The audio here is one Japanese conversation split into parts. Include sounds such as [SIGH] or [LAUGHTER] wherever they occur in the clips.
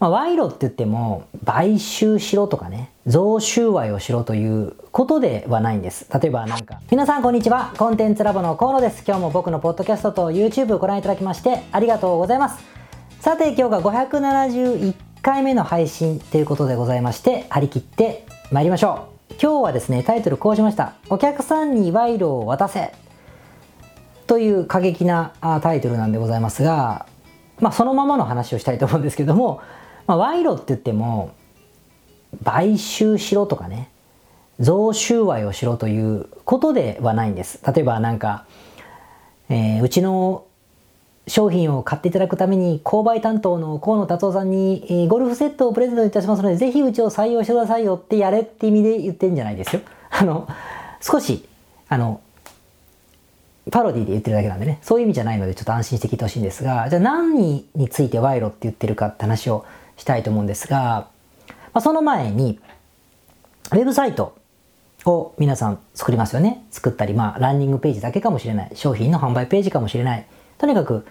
まあ、賄賂って言っても、買収しろとかね、贈収賄をしろということではないんです。例えばなんか、皆さんこんにちは。コンテンツラボの河野です。今日も僕のポッドキャストと YouTube ご覧いただきましてありがとうございます。さて今日が571回目の配信ということでございまして、張り切って参りましょう。今日はですね、タイトルこうしました。お客さんに賄賂を渡せという過激なタイトルなんでございますが、まあそのままの話をしたいと思うんですけども、まあ、賄賂って言っても買収しろとかね贈収賄をしろということではないんです。例えばなんか、えー、うちの商品を買っていただくために購買担当の河野達夫さんに、えー、ゴルフセットをプレゼントいたしますのでぜひうちを採用してくださいよってやれって意味で言ってんじゃないですよ。[LAUGHS] あの少しあのパロディで言ってるだけなんでね。そういう意味じゃないのでちょっと安心して聞いてほしいんですがじゃあ何について賄賂って言ってるかって話をしたいと思うんですが、まあ、その前に、ウェブサイトを皆さん作りますよね。作ったり、まあ、ランニングページだけかもしれない。商品の販売ページかもしれない。とにかく、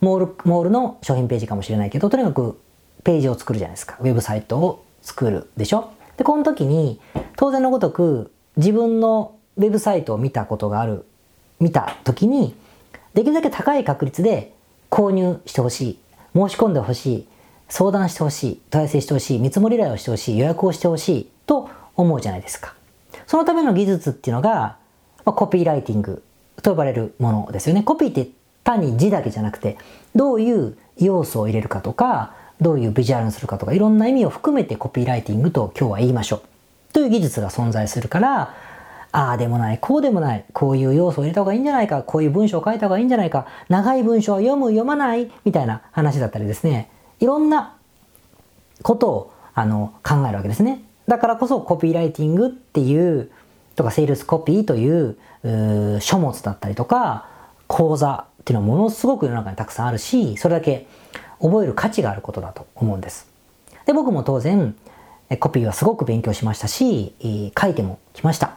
モール、モールの商品ページかもしれないけど、とにかくページを作るじゃないですか。ウェブサイトを作るでしょで、この時に、当然のごとく、自分のウェブサイトを見たことがある、見た時に、できるだけ高い確率で購入してほしい、申し込んでほしい、相談してほしい、問い合わせしてほしい、見積もり依頼をしてほしい、予約をしてほしいと思うじゃないですか。そのための技術っていうのが、まあ、コピーライティングと呼ばれるものですよね。コピーって単に字だけじゃなくて、どういう要素を入れるかとか、どういうビジュアルにするかとか、いろんな意味を含めてコピーライティングと今日は言いましょう。という技術が存在するから、ああでもない、こうでもない、こういう要素を入れた方がいいんじゃないか、こういう文章を書いた方がいいんじゃないか、長い文章を読む、読まない、みたいな話だったりですね。いろんなことをあの考えるわけですね。だからこそコピーライティングっていうとかセールスコピーという書物だったりとか講座っていうのはものすごく世の中にたくさんあるしそれだけ覚える価値があることだと思うんです。で僕も当然コピーはすごく勉強しましたし書いてもきました。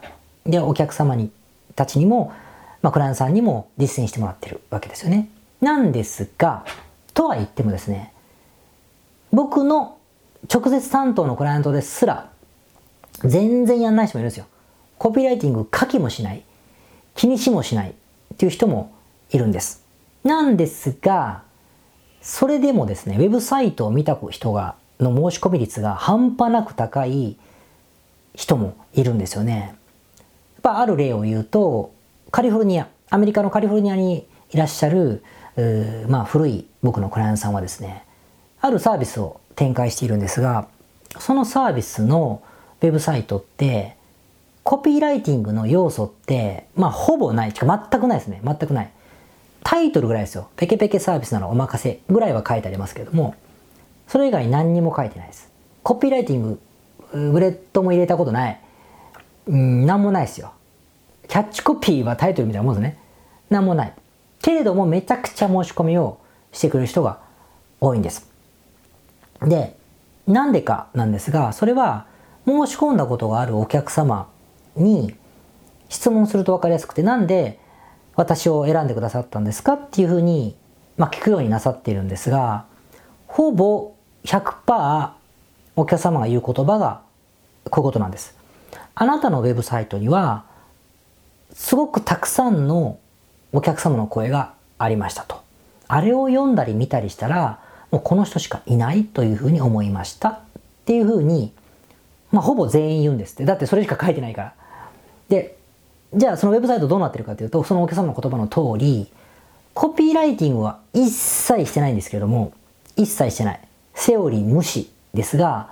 でお客様にたちにも、まあ、クライアントさんにも実践してもらってるわけですよね。なんですがとは言ってもですね僕の直接担当のクライアントですら、全然やんない人もいるんですよ。コピーライティング書きもしない。気にしもしないっていう人もいるんです。なんですが、それでもですね、ウェブサイトを見た人が、の申し込み率が半端なく高い人もいるんですよね。やっぱある例を言うと、カリフォルニア、アメリカのカリフォルニアにいらっしゃる、まあ古い僕のクライアントさんはですね、あるサービスを展開しているんですが、そのサービスのウェブサイトって、コピーライティングの要素って、まあほぼない。か全くないですね。全くない。タイトルぐらいですよ。ペケペケサービスならお任せぐらいは書いてありますけども、それ以外何にも書いてないです。コピーライティング、ブレットも入れたことない。うん、なんもないですよ。キャッチコピーはタイトルみたいなもんですね。なんもない。けれどもめちゃくちゃ申し込みをしてくれる人が多いんです。で、なんでかなんですが、それは申し込んだことがあるお客様に質問すると分かりやすくて、なんで私を選んでくださったんですかっていうふうに、まあ、聞くようになさっているんですが、ほぼ100%お客様が言う言葉がこういうことなんです。あなたのウェブサイトには、すごくたくさんのお客様の声がありましたと。あれを読んだり見たりしたら、もうこの人しかいないというふうに思いましたっていうふうに、まあ、ほぼ全員言うんですって。だってそれしか書いてないから。で、じゃあそのウェブサイトどうなってるかというと、そのお客様の言葉の通り、コピーライティングは一切してないんですけれども、一切してない。セオリー無視ですが、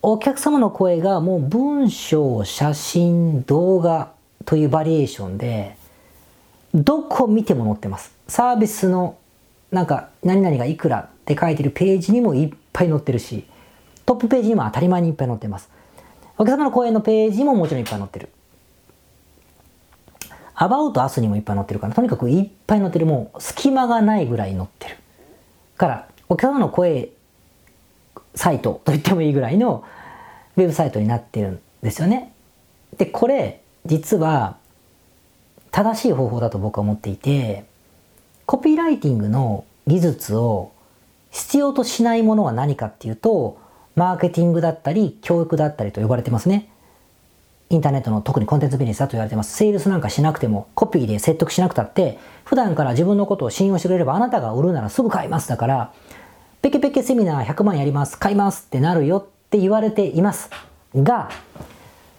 お客様の声がもう文章、写真、動画というバリエーションで、どこ見ても載ってます。サービスのなんか何々がいくらって書いてるページにもいっぱい載ってるし、トップページにも当たり前にいっぱい載ってます。お客様の講演のページももちろんいっぱい載ってる。アバウトアスにもいっぱい載ってるから、とにかくいっぱい載ってる。もう隙間がないぐらい載ってる。から、お客様の声サイトと言ってもいいぐらいのウェブサイトになってるんですよね。で、これ、実は正しい方法だと僕は思っていて、コピーライティングの技術を必要としないものは何かっていうと、マーケティングだったり、教育だったりと呼ばれてますね。インターネットの特にコンテンツビジネスだと言われてます。セールスなんかしなくても、コピーで説得しなくたって、普段から自分のことを信用してくれれば、あなたが売るならすぐ買います。だから、ペケペケセミナー100万やります、買いますってなるよって言われています。が、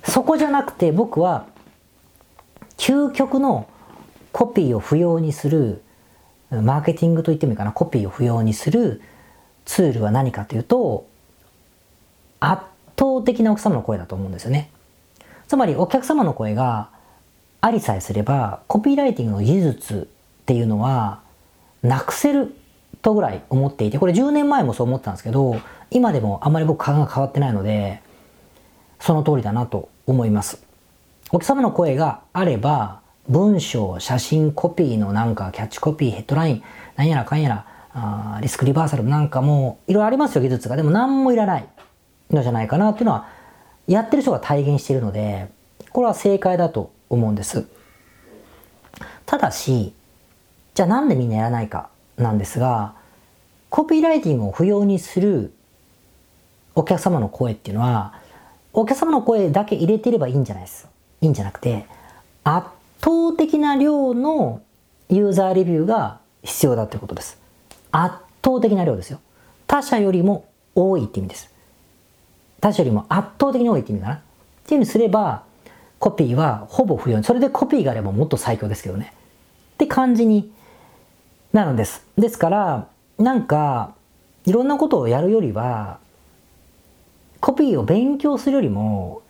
そこじゃなくて僕は、究極のコピーを不要にする、マーケティングと言ってもいいかな、コピーを不要にするツールは何かというと、圧倒的なお客様の声だと思うんですよね。つまりお客様の声がありさえすれば、コピーライティングの技術っていうのはなくせるとぐらい思っていて、これ10年前もそう思ってたんですけど、今でもあんまり僕感が変わってないので、その通りだなと思います。お客様の声があれば、文章、写真、コピーのなんかキャッチコピー、ヘッドライン、なんやらかんやら、あリスクリバーサルなんかもいろいろありますよ、技術が。でも何もいらないのじゃないかなっていうのは、やってる人が体現しているので、これは正解だと思うんです。ただし、じゃあなんでみんなやらないかなんですが、コピーライティングを不要にするお客様の声っていうのは、お客様の声だけ入れてればいいんじゃないです。いいんじゃなくて、圧倒的な量のユーザーレビューが必要だということです。圧倒的な量ですよ。他社よりも多いって意味です。他社よりも圧倒的に多いって意味かな。っていうふうにすれば、コピーはほぼ不要に。それでコピーがあればもっと最強ですけどね。って感じになるんです。ですから、なんか、いろんなことをやるよりは、コピーを勉強するよりも、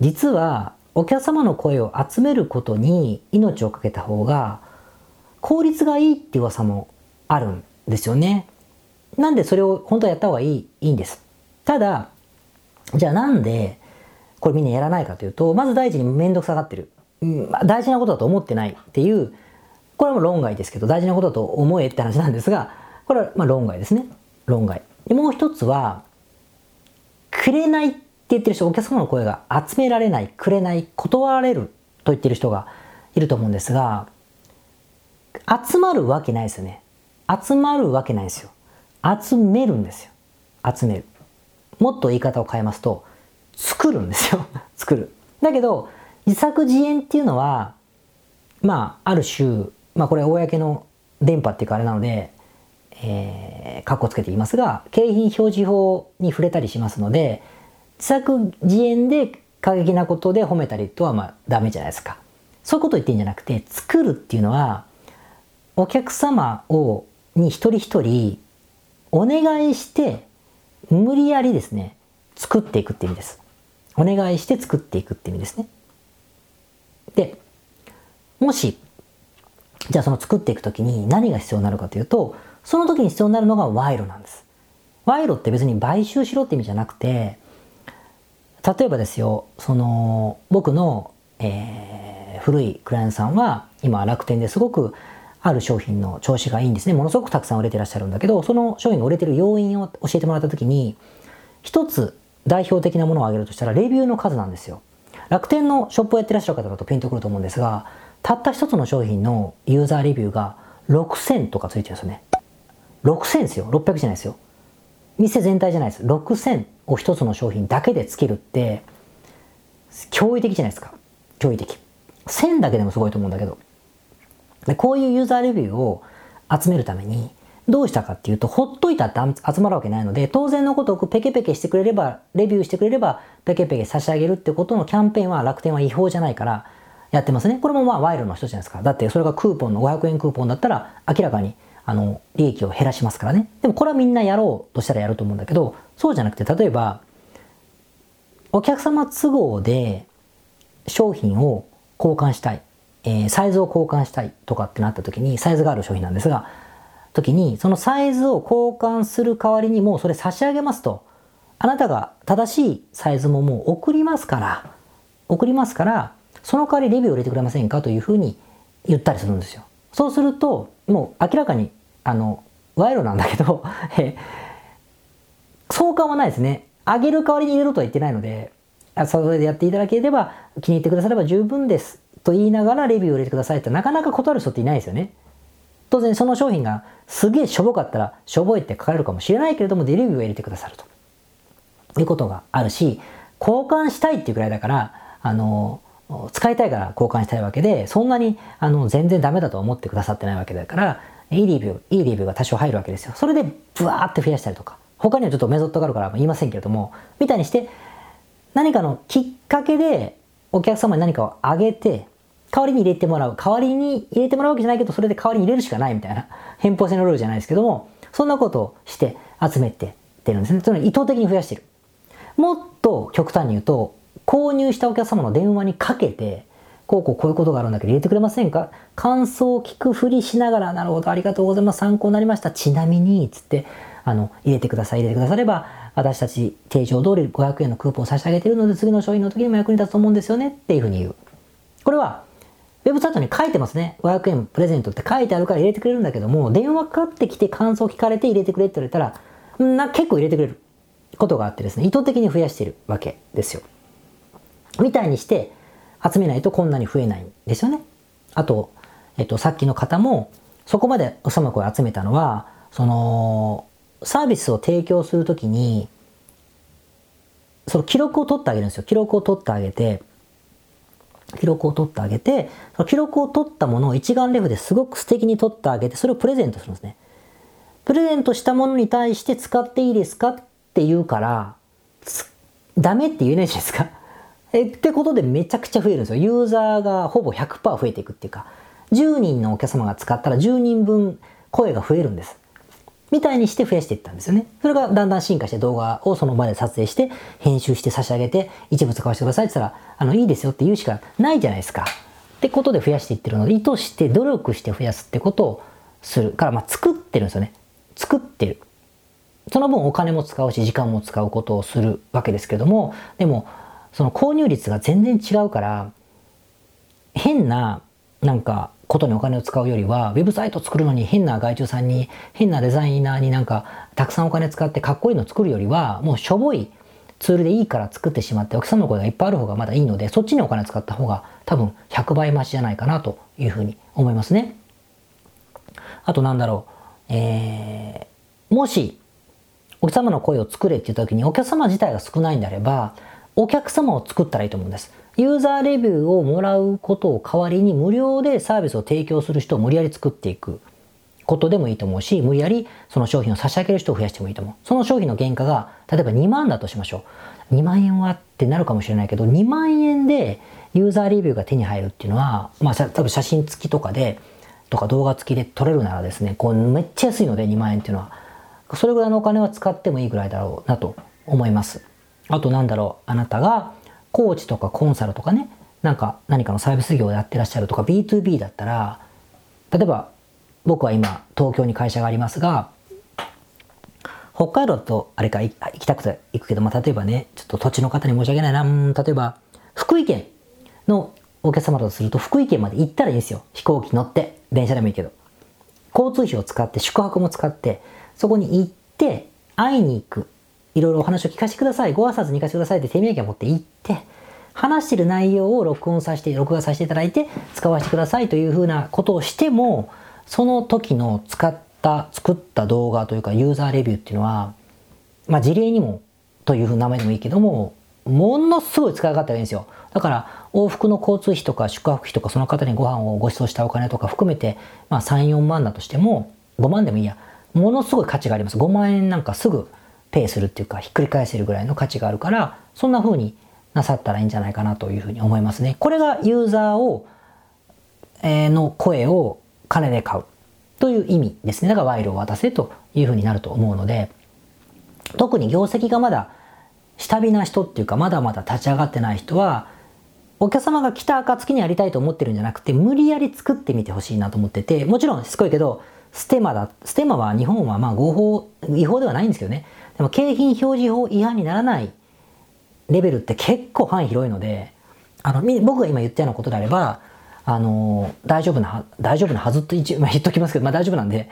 実はお客様の声を集めることに命をかけた方が効率がいいって噂もあるんですよね。なんでそれを本当はやった方がいい、いいんです。ただ、じゃあなんでこれみんなやらないかというと、まず第一にめんどくさがってる。うんま、大事なことだと思ってないっていう、これはもう論外ですけど、大事なことだと思えって話なんですが、これはまあ論外ですね。論外。でもう一つは、くれないっって言ってる人、お客様の声が集められない、くれない、断られると言ってる人がいると思うんですが、集まるわけないですよね。集まるわけないですよ。集めるんですよ。集める。もっと言い方を変えますと、作るんですよ。[LAUGHS] 作る。だけど、自作自演っていうのは、まあ、ある種、まあこれ公の電波っていうかあれなので、えー、カッコつけて言いますが、景品表示法に触れたりしますので、自作自演で過激なことで褒めたりとはまあダメじゃないですか。そういうことを言ってんじゃなくて、作るっていうのは、お客様を、に一人一人、お願いして、無理やりですね、作っていくって意味です。お願いして作っていくって意味ですね。で、もし、じゃあその作っていくときに何が必要になるかというと、その時に必要になるのが賄賂なんです。賄賂って別に買収しろって意味じゃなくて、例えばですよ、その、僕の、えー、古いクライアントさんは、今楽天ですごくある商品の調子がいいんですね。ものすごくたくさん売れてらっしゃるんだけど、その商品が売れてる要因を教えてもらった時に、一つ代表的なものを挙げるとしたら、レビューの数なんですよ。楽天のショップをやってらっしゃる方だとピンとくると思うんですが、たった一つの商品のユーザーレビューが6000とかついてるんですよね。6000ですよ。600じゃないですよ。店全体じゃないです。6000を一つの商品だけでつけるって、驚異的じゃないですか。驚異的。1000だけでもすごいと思うんだけど。でこういうユーザーレビューを集めるために、どうしたかっていうと、ほっといたって集まるわけないので、当然のことをペケペケしてくれれば、レビューしてくれれば、ペケペケ差し上げるってことのキャンペーンは楽天は違法じゃないから、やってますね。これもまあ賄賂の一つじゃないですか。だってそれがクーポンの500円クーポンだったら、明らかに、あの、利益を減らしますからね。でもこれはみんなやろうとしたらやると思うんだけど、そうじゃなくて、例えば、お客様都合で商品を交換したい。えー、サイズを交換したいとかってなった時に、サイズがある商品なんですが、時に、そのサイズを交換する代わりにもうそれ差し上げますと、あなたが正しいサイズももう送りますから、送りますから、その代わりレビューを入れてくれませんかというふうに言ったりするんですよ。そうすると、もう明らかに、あの、賄賂なんだけど [LAUGHS] え相関はないですね。あげる代わりに入れろとは言ってないので、それでやっていただければ、気に入ってくだされば十分です。と言いながらレビューを入れてくださいってなかなか断る人っていないですよね。当然その商品がすげえしょぼかったらしょぼいって書かれるかもしれないけれどもデリビューを入れてくださるということがあるし交換したいっていうくらいだからあの使いたいから交換したいわけでそんなにあの全然ダメだと思ってくださってないわけだからいいレビューいいレビューが多少入るわけですよそれでブワーって増やしたりとか他にはちょっとメソッドがあるから言いませんけれどもみたいにして何かのきっかけでお客様に何かをあげて代わりに入れてもらう。代わりに入れてもらうわけじゃないけど、それで代わりに入れるしかないみたいな、偏方性のルールじゃないですけども、そんなことをして集めてってるんですね。つまり意図的に増やしてる。もっと極端に言うと、購入したお客様の電話にかけて、こうこうこういうことがあるんだけど入れてくれませんか？感想を聞くふりしながら、なるほど、ありがとうございます。参考になりました。ちなみに、つって、あの、入れてください、入れてくだされば、私たち定常通り500円のクーポンを差し上げてるので、次の商品の時にも役に立つと思うんですよねっていうふうに言う。これは、ウェブサイトに書いてますね。500円プレゼントって書いてあるから入れてくれるんだけども、電話かかってきて感想を聞かれて入れてくれって言われたら、な結構入れてくれることがあってですね、意図的に増やしているわけですよ。みたいにして集めないとこんなに増えないんですよね。あと、えっと、さっきの方も、そこまでおさまこを集めたのは、その、サービスを提供するときに、その記録を取ってあげるんですよ。記録を取ってあげて、記録を取ってあげて、その記録を取ったものを一眼レフですごく素敵に撮ってあげて、それをプレゼントするんですね。プレゼントしたものに対して使っていいですかって言うから、ダメって言えないじゃないですか。えってことでめちゃくちゃ増えるんですよ。ユーザーがほぼ100%増えていくっていうか、10人のお客様が使ったら10人分声が増えるんです。みたいにして増やしていったんですよね。それがだんだん進化して動画をその場で撮影して、編集して差し上げて、一部使わせてくださいって言ったら、あの、いいですよって言うしかないじゃないですか。ってことで増やしていってるので、意図して努力して増やすってことをするから、まあ、作ってるんですよね。作ってる。その分お金も使うし、時間も使うことをするわけですけども、でも、その購入率が全然違うから、変な、なんか、ことにお金を使うよりは、ウェブサイト作るのに変な外注さんに、変なデザイナーになんか、たくさんお金使ってかっこいいの作るよりは、もうしょぼいツールでいいから作ってしまって、お客さんの声がいっぱいある方がまだいいので、そっちにお金使った方が多分100倍増しじゃないかなというふうに思いますね。あとなんだろう、えー、もし、お客様の声を作れって言った時にお客様自体が少ないんであれば、お客様を作ったらいいと思うんです。ユーザーレビューをもらうことを代わりに無料でサービスを提供する人を無理やり作っていくことでもいいと思うし、無理やりその商品を差し上げる人を増やしてもいいと思う。その商品の原価が、例えば2万だとしましょう。2万円はってなるかもしれないけど、2万円でユーザーレビューが手に入るっていうのは、まあ、多分写真付きとかで、とか動画付きで撮れるならですね、こうめっちゃ安いので2万円っていうのは、それぐらいのお金は使ってもいいぐらいだろうなと思います。あとなんだろう、あなたがコーチとかコンサルとかね、なんか何かのサービス業をやってらっしゃるとか B2B だったら、例えば僕は今東京に会社がありますが、北海道とあれか行きたくて行くけど、まあ、例えばね、ちょっと土地の方に申し訳ないな、例えば福井県のお客様だとすると福井県まで行ったらいいんですよ。飛行機乗って、電車でもいいけど。交通費を使って、宿泊も使って、そこに行って、会いに行く。いろいろお話を聞かせてください。ご挨拶に行かせてくださいって手土産を持って行って、話してる内容を録音させて、録画させていただいて、使わせてくださいというふうなことをしても、その時の使った、作った動画というかユーザーレビューっていうのは、まあ事例にもというふうな名前でもいいけども、ものすごい使い勝手がいいんですよ。だから往復の交通費とか宿泊費とかその方にご飯をご馳走したお金とか含めて、まあ3、4万だとしても、5万でもいいや。ものすごい価値があります。5万円なんかすぐペイするっていうか、ひっくり返せるぐらいの価値があるから、そんな風になさったらいいんじゃないかなというふうに思いますね。これがユーザーを、えー、の声を金で買うという意味ですね。だから賄賂を渡せというふうになると思うので、特に業績がまだ下火な人っていうか、まだまだ立ち上がってない人は、お客様が来た暁にやりたいと思ってるんじゃなくて、無理やり作ってみてほしいなと思ってて、もちろんしつこいけど、ステマだ、ステマは日本はまあ合法、違法ではないんですけどね。でも景品表示法違反にならないレベルって結構範囲広いので、あの、僕が今言ったようなことであれば、あの、大丈夫な、大丈夫なはずって一応、まあ、言っときますけど、まあ大丈夫なんで、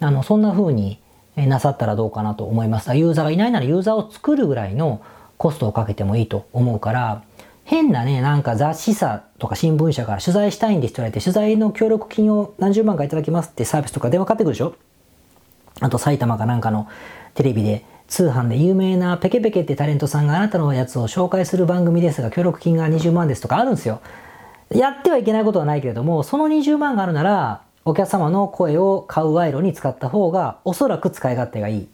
あの、そんな風になさったらどうかなと思います。ユーザーがいないならユーザーを作るぐらいのコストをかけてもいいと思うから、変なね、なんか雑誌社とか新聞社から取材したいんですって言われて、取材の協力金を何十万かいただきますってサービスとか電話かかってくるでしょ？あと埼玉かなんかのテレビで通販で有名なペケペケってタレントさんがあなたのやつを紹介する番組ですが協力金が20万ですとかあるんですよ。やってはいけないことはないけれども、その20万があるなら、お客様の声を買う賄賂に使った方が、おそらく使い勝手がいい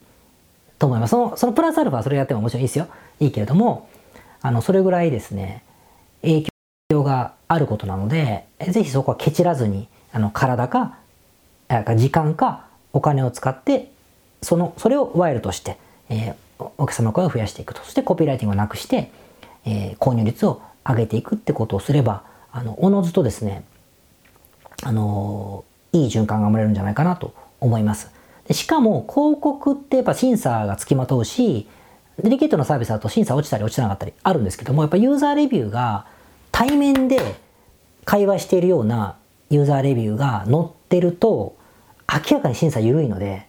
と思います。その、そのプラスアルファそれやってももちろんいいですよ。いいけれども、あの、それぐらいですね、影響があることなので、ぜひそこはケチらずに、あの、体か、時間か、お金を使って、その、それを賄賂として、えー、お客様の声を増やしていくと。そしてコピーライティングをなくして、えー、購入率を上げていくってことをすれば、あの、おのずとですね、あのいい循環が生まれるんじゃないかなと思います。でしかも、広告ってやっぱ審査がつきまとうし、デリケートなサービスだと審査落ちたり落ちてなかったりあるんですけども、やっぱユーザーレビューが対面で会話しているようなユーザーレビューが載ってると、明らかに審査緩いので、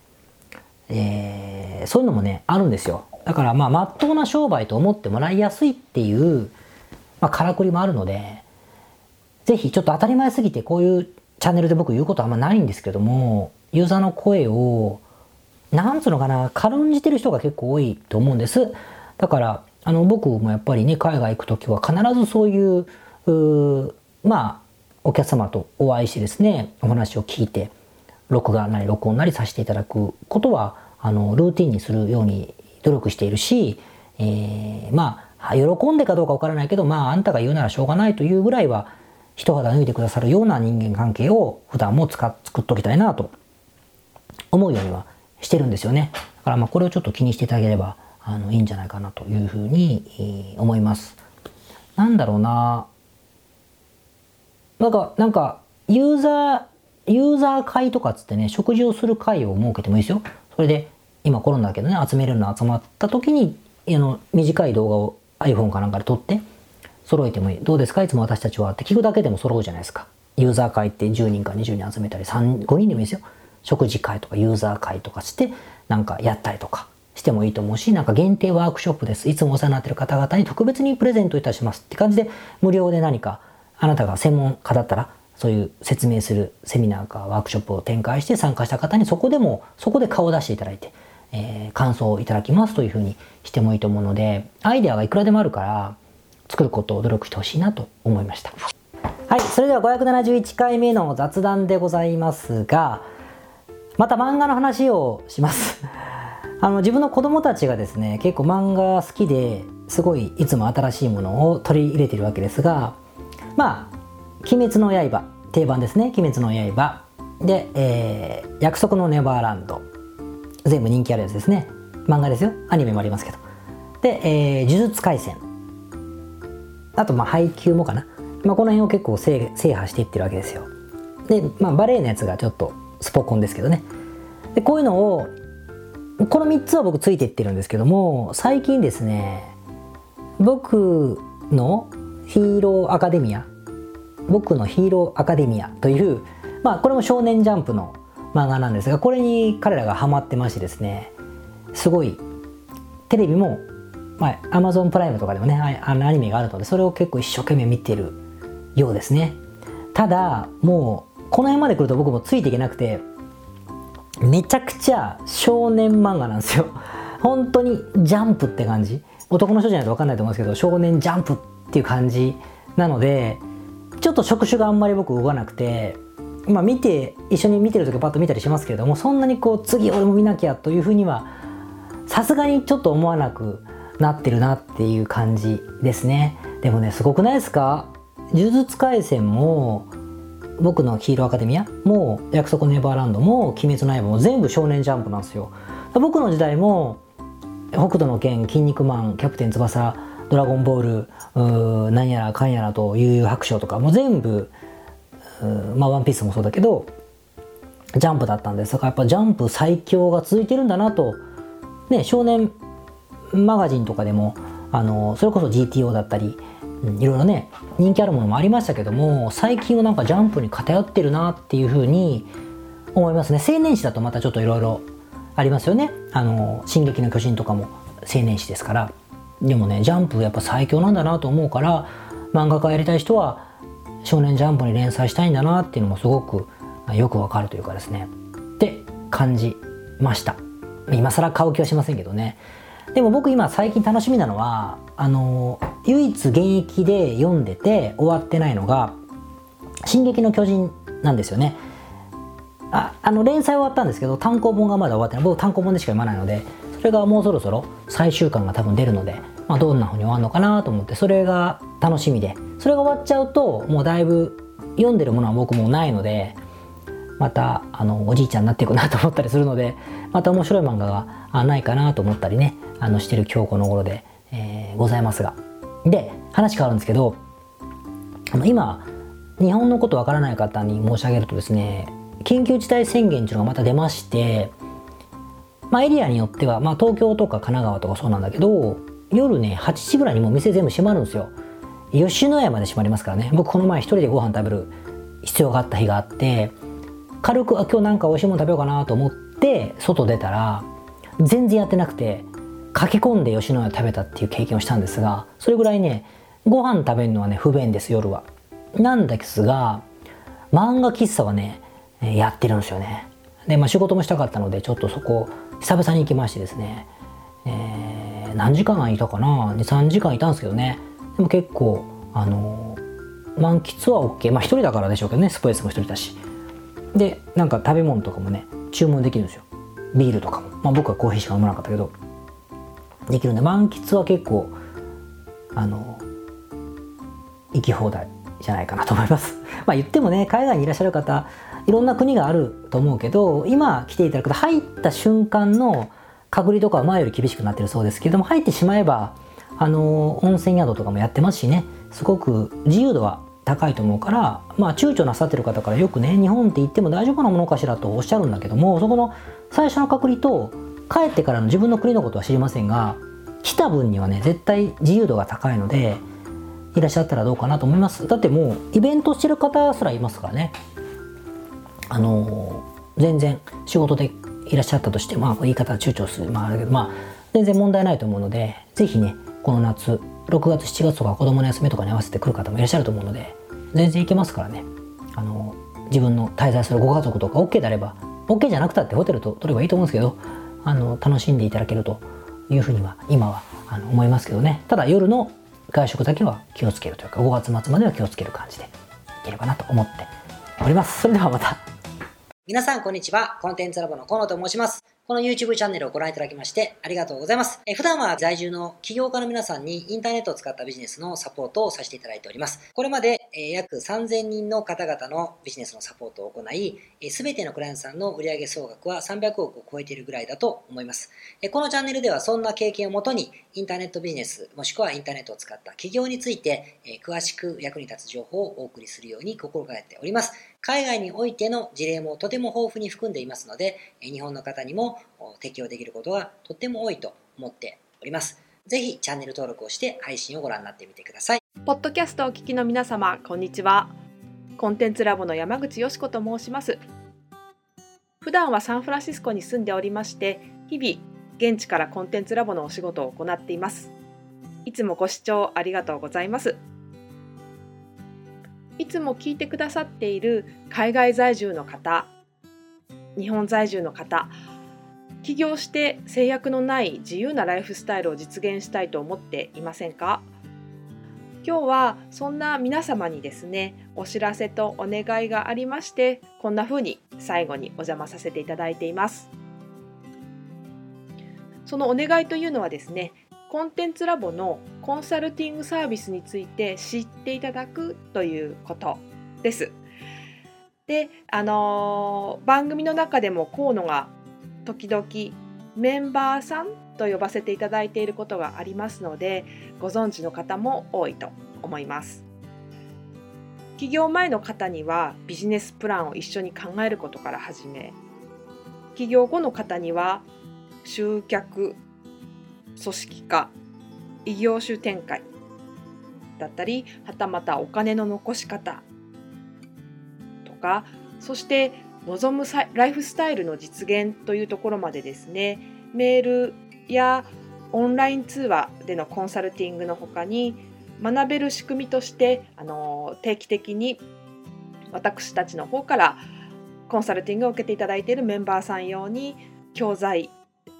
えー、そういうのもね、あるんですよ。だからまあ、まっとうな商売と思ってもらいやすいっていう、まあ、からくりもあるので、ぜひちょっと当たり前すぎてこういうチャンネルで僕言うことはあんまないんですけども、ユーザーの声を、なんつうのかな、軽んじてる人が結構多いと思うんです。だから、あの、僕もやっぱりね、海外行くときは必ずそういう、うまあ、お客様とお会いしてですね、お話を聞いて、録画なり録音なりさせていただくことは、あの、ルーティンにするように努力しているし、えー、まあ、喜んでかどうかわからないけど、まあ、あんたが言うならしょうがないというぐらいは、一肌脱いでくださるような人間関係を普段も使作っときたいなと思うようにはしてるんですよね。だからまあこれをちょっと気にしていただければあのいいんじゃないかなというふうに思います。なんだろうななんか、なんか、ユーザー、ユーザー会とかっつってね、食事をする会を設けてもいいですよ。それで、今コロナだけどね、集めるの集まった時に、あの、短い動画を iPhone かなんかで撮って、揃えてもいい。どうですか？いつも私たちはって聞くだけでも揃うじゃないですか。ユーザー会って10人か20人集めたり、5人でもいいですよ。食事会とかユーザー会とかして、なんかやったりとかしてもいいと思うし、なんか限定ワークショップです。いつもお世話になってる方々に特別にプレゼントいたしますって感じで、無料で何か、あなたが専門家だったら、そういう説明するセミナーかワークショップを展開して参加した方にそこでも、そこで顔を出していただいて、えー、感想をいただきますというふうにしてもいいと思うので、アイデアがいくらでもあるから、作ることを努力してほしいなと思いました。はい、それでは571回目の雑談でございますが、また漫画の話をします。[LAUGHS] あの自分の子供たちがですね、結構漫画好きですごいいつも新しいものを取り入れてるわけですが、まあ、鬼滅の刃、定番ですね、鬼滅の刃。で、えー、約束のネバーランド。全部人気あるやつですね。漫画ですよ。アニメもありますけど。で、えー、呪術廻戦。あとまあ配給もかな、まあ、この辺を結構制覇していってるわけですよで、まあ、バレエのやつがちょっとスポコンですけどねでこういうのをこの3つは僕ついていってるんですけども最近ですね僕のヒーローアカデミア僕のヒーローアカデミアというまあこれも少年ジャンプの漫画なんですがこれに彼らがハマってましてですねすごいテレビもまあ、アマゾンプライムとかでもねあのアニメがあるのでそれを結構一生懸命見てるようですね。ただもうこの辺まで来ると僕もついていけなくてめちゃくちゃ少年漫画なんですよ。[LAUGHS] 本当にジャンプって感じ。男の人じゃないと分かんないと思うんですけど少年ジャンプっていう感じなのでちょっと触手があんまり僕動かなくてまあ見て一緒に見てる時パッと見たりしますけれどもそんなにこう次俺も見なきゃというふうにはさすがにちょっと思わなくなってるなっていう感じですね。でもねすごくないですか？呪術廻戦も僕のヒーローアカデミアも約束ネバーランドも鬼滅の刃も全部少年ジャンプなんですよ。僕の時代も北斗の拳筋肉マンキャプテン翼ドラゴンボールなんやらかんやらと悠々白書とかもう全部まあワンピースもそうだけどジャンプだったんですだからやっぱジャンプ最強が続いてるんだなとね少年マガジンとかでもあのそれこそ GTO だったり、いろいろね人気あるものもありましたけども最近はなんかジャンプに偏ってるなっていうふうに思いますね。青年誌だとまたちょっといろいろありますよね。あの「進撃の巨人」とかも青年誌ですから。でもねジャンプやっぱ最強なんだなと思うから漫画家やりたい人は少年ジャンプに連載したいんだなっていうのもすごくよくわかるというかですね。って感じました。今更買う気はしませんけどね。でも僕今最近楽しみなのはあの唯一現役で読んでて終わってないのが「進撃の巨人」なんですよね。ああの連載終わったんですけど単行本がまだ終わってない。僕単行本でしか読まないのでそれがもうそろそろ最終巻が多分出るので、まあ、どんな風に終わるのかなと思ってそれが楽しみでそれが終わっちゃうともうだいぶ読んでるものは僕もないのでまたあのおじいちゃんになっていくなと思ったりするのでまた面白い漫画がないかなと思ったりねあのしてる今日この頃で、えー、ございますが。で話変わるんですけどあの今日本のことわからない方に申し上げるとですね緊急事態宣言っていうのがまた出ましてまあ、エリアによっては、まあ、東京とか神奈川とかそうなんだけど夜ね8時ぐらいにもう店全部閉まるんですよ。吉野家まで閉まりますからね。僕この前一人でご飯食べる必要があった日があって軽くあ今日なんか美味しいもの食べようかなと思って外出たら全然やってなくて駆け込んで吉野家食べたっていう経験をしたんですがそれぐらいねご飯食べるのはね不便です夜は。なんですが漫画喫茶はねやってるんですよね。でまあ仕事もしたかったのでちょっとそこ久々に行きましてですね、えー、何時間いたかな？23時間いたんですけどね。でも結構あの満喫は OK まあ一人だからでしょうけどね。スポーツも一人だし。でなんか食べ物とかもね注文できるんですよ。ビールとかも、まあ、僕はコーヒーしか飲まなかったけど。できるんで満喫は結構あの行き放題じゃないかなと思います。[LAUGHS] まあ言ってもね海外にいらっしゃる方いろんな国があると思うけど今来ていただくと入った瞬間の隔離とかは前より厳しくなってるそうですけども入ってしまえばあの温泉宿とかもやってますしね。すごく自由度は高いと思うからまあ躊躇なさってる方からよくね日本って言っても大丈夫なものかしらとおっしゃるんだけどもそこの最初の隔離と帰ってからの自分の国のことは知りませんが来た分にはね絶対自由度が高いのでいらっしゃったらどうかなと思います。だってもうイベントしてる方すらいますからね。あの全然仕事でいらっしゃったとしてまあ言い方は躊躇する。まあだけどまあ全然問題ないと思うので是非ねこの夏6月7月とか子供の休みとかに合わせて来る方もいらっしゃると思うので全然行けますからね。あの自分の滞在するご家族とか OK であれば OK じゃなくたってホテルと取ればいいと思うんですけどあの楽しんでいただけるというふうには今はあの思いますけどね。ただ夜の外食だけは気をつけるというか5月末までは気をつける感じでいければなと思っております。それではまた。皆さん、こんにちは。コンテンツラボの河野と申します。この YouTube チャンネルをご覧いただきましてありがとうございます。え普段は在住の起業家の皆さんにインターネットを使ったビジネスのサポートをさせていただいております。これまで、え約3000人の方々のビジネスのサポートを行い、すべてのクライアントさんの売上総額は300億を超えているぐらいだと思います。このチャンネルではそんな経験をもとにインターネットビジネスもしくはインターネットを使った起業について詳しく役に立つ情報をお送りするように心がけております。海外においての事例もとても豊富に含んでいますので、日本の方にも適用できることがとっても多いと思っております。ぜひチャンネル登録をして配信をご覧になってみてください。ポッドキャストをお聞きの皆様、こんにちは。コンテンツラボの山口よし子と申します。普段はサンフランシスコに住んでおりまして、日々現地からコンテンツラボのお仕事を行っています。いつもご視聴ありがとうございます。いつも聞いてくださっている海外在住の方、日本在住の方、起業して制約のない自由なライフスタイルを実現したいと思っていませんか？今日はそんな皆様にですねお知らせとお願いがありましてこんな風に最後にお邪魔させていただいていますそのお願いというのはですねコンテンツラボのコンサルティングサービスについて知っていただくということです。で、あのー、番組の中でも河野が時々メンバーさんと呼ばせていただいていることがありますのでご存知の方も多いと思います。起業前の方にはビジネスプランを一緒に考えることから始め起業後の方には集客組織化異業種展開だったりはたまたお金の残し方とかそして望むライフスタイルの実現というところまでですねメールやオンライン通話でのコンサルティングのほかに学べる仕組みとしてあの定期的に私たちの方からコンサルティングを受けていただいているメンバーさん用に教材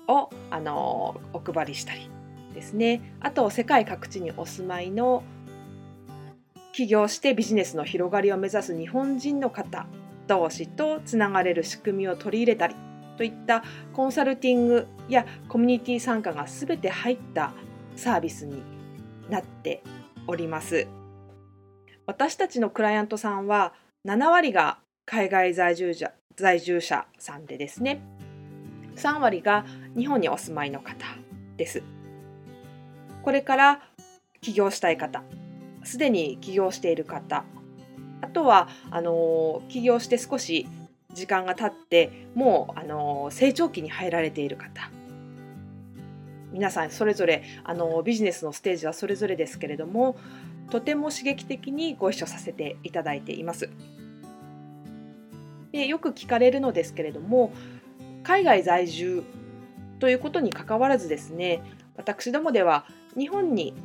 をあのお配りしたりですね。あと世界各地にお住まいの起業してビジネスの広がりを目指す日本人の方同士とつながれる仕組みを取り入れたりといったコンサルティングやコミュニティ参加が全て入ったサービスになっております。私たちのクライアントさんは7割が海外在住者在住者さんでですね3割が日本にお住まいの方です。これから起業したい方すでに起業している方あとはあの起業して少し時間が経ってもうあの成長期に入られている方皆さんそれぞれあのビジネスのステージはそれぞれですけれどもとても刺激的にご一緒させていただいています。でよく聞かれるのですけれども海外在住ということにかかわらずですね私どもでは日本に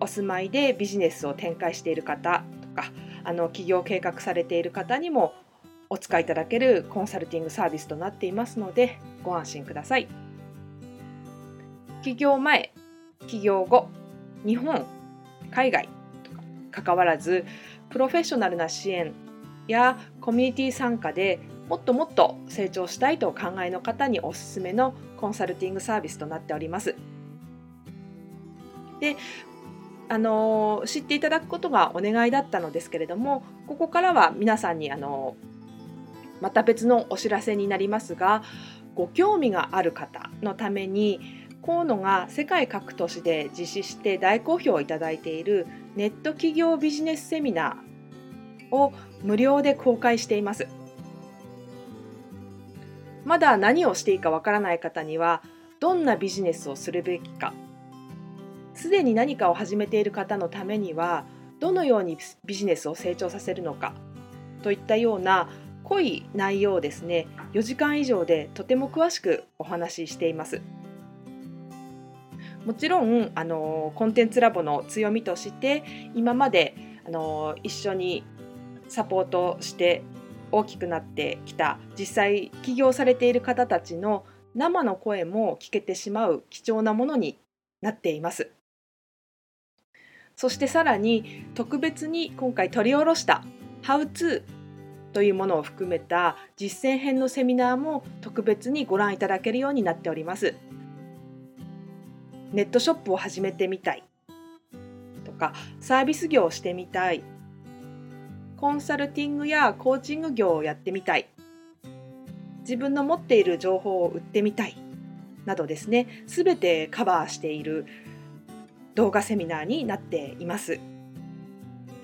お住まいでビジネスを展開している方とかあの起業計画されている方にもお使いいただけるコンサルティングサービスとなっていますのでご安心ください。起業前、起業後、日本、海外とか関わらずプロフェッショナルな支援やコミュニティ参加でもっともっと成長したいとお考えの方におすすめのコンサルティングサービスとなっております。であの知っていただくことがお願いだったのですけれどもここからは皆さんにあのまた別のお知らせになりますがご興味がある方のために河野が世界各都市で実施して大好評をいただいているネット企業ビジネスセミナーを無料で公開しています。まだ何をしていいかわからない方にはどんなビジネスをするべきかすでに何かを始めている方のためにはどのようにビジネスを成長させるのかといったような濃い内容をですね4時間以上でとても詳しくお話ししています。もちろんあのコンテンツラボの強みとして今まであの一緒にサポートして大きくなってきた実際起業されている方たちの生の声も聞けてしまう貴重なものになっています。そしてさらに特別に今回取り下ろした「How to」というものを含めた実践編のセミナーも特別にご覧いただけるようになっております。ネットショップを始めてみたいとかサービス業をしてみたいコンサルティングやコーチング業をやってみたい自分の持っている情報を売ってみたいなどですね全てカバーしている動画セミナーになっています。